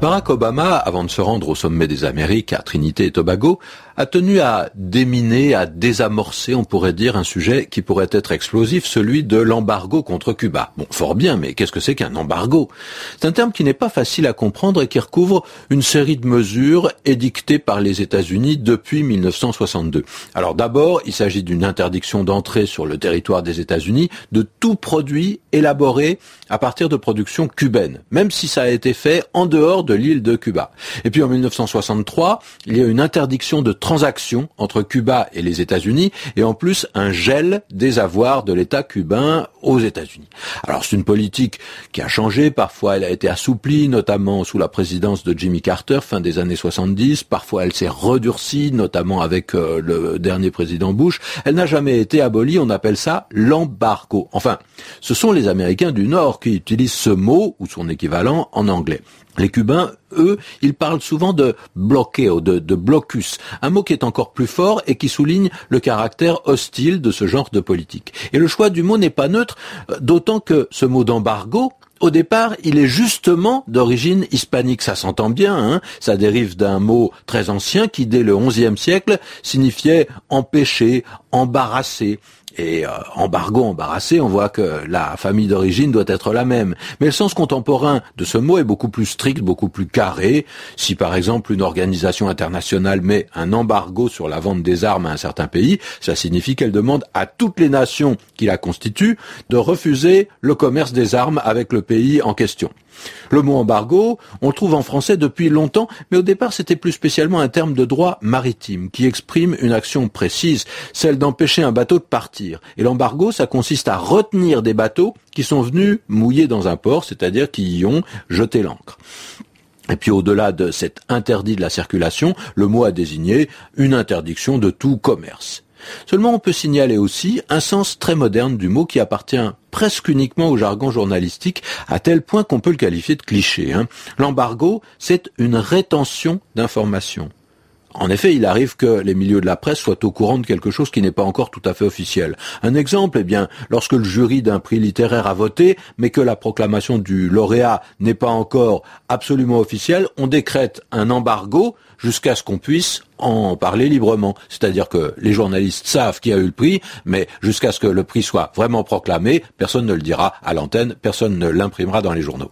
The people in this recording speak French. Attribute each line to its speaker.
Speaker 1: Barack Obama, avant de se rendre au sommet des Amériques à Trinité et Tobago, a tenu à déminer, à désamorcer, on pourrait dire, un sujet qui pourrait être explosif, celui de l'embargo contre Cuba. Bon, fort bien, mais qu'est-ce que c'est qu'un embargo? C'est un terme qui n'est pas facile à comprendre et qui recouvre une série de mesures édictées par les États-Unis depuis 1962. Alors d'abord, il s'agit d'une interdiction d'entrée sur le territoire des États-Unis de tout produit élaboré à partir de productions cubaines, même si ça a été fait en dehors de l'île de Cuba. Et puis en 1963, il y a une interdiction de transactions entre Cuba et les États-Unis et en plus un gel des avoirs de l'État cubain aux États-Unis. Alors c'est une politique qui a changé, parfois elle a été assouplie, notamment sous la présidence de Jimmy Carter fin des années 70, parfois elle s'est redurcie, notamment avec euh, le dernier président Bush. Elle n'a jamais été abolie, on appelle ça l'embargo. Enfin, ce sont les Américains du Nord qui utilisent ce mot ou son équivalent en anglais. Les Cubains, eux, ils parlent souvent de bloqueo, de, de blocus, un mot qui est encore plus fort et qui souligne le caractère hostile de ce genre de politique. Et le choix du mot n'est pas neutre, euh, d'autant que ce mot d'embargo, au départ, il est justement d'origine hispanique. Ça s'entend bien, hein ça dérive d'un mot très ancien qui, dès le XIe siècle, signifiait empêcher, embarrasser. Et euh, embargo, embarrassé, on voit que la famille d'origine doit être la même. Mais le sens contemporain de ce mot est beaucoup plus strict, beaucoup plus carré. Si par exemple une organisation internationale met un embargo sur la vente des armes à un certain pays, ça signifie qu'elle demande à toutes les nations qui la constituent de refuser le commerce des armes avec le pays en question. Le mot embargo, on le trouve en français depuis longtemps, mais au départ c'était plus spécialement un terme de droit maritime qui exprime une action précise, celle d'empêcher un bateau de partir. Et l'embargo, ça consiste à retenir des bateaux qui sont venus mouiller dans un port, c'est-à-dire qui y ont jeté l'ancre. Et puis au-delà de cet interdit de la circulation, le mot a désigné une interdiction de tout commerce. Seulement on peut signaler aussi un sens très moderne du mot qui appartient presque uniquement au jargon journalistique, à tel point qu'on peut le qualifier de cliché. Hein. L'embargo, c'est une rétention d'informations. En effet, il arrive que les milieux de la presse soient au courant de quelque chose qui n'est pas encore tout à fait officiel. Un exemple, eh bien, lorsque le jury d'un prix littéraire a voté, mais que la proclamation du lauréat n'est pas encore absolument officielle, on décrète un embargo jusqu'à ce qu'on puisse en parler librement. C'est-à-dire que les journalistes savent qui a eu le prix, mais jusqu'à ce que le prix soit vraiment proclamé, personne ne le dira à l'antenne, personne ne l'imprimera dans les journaux.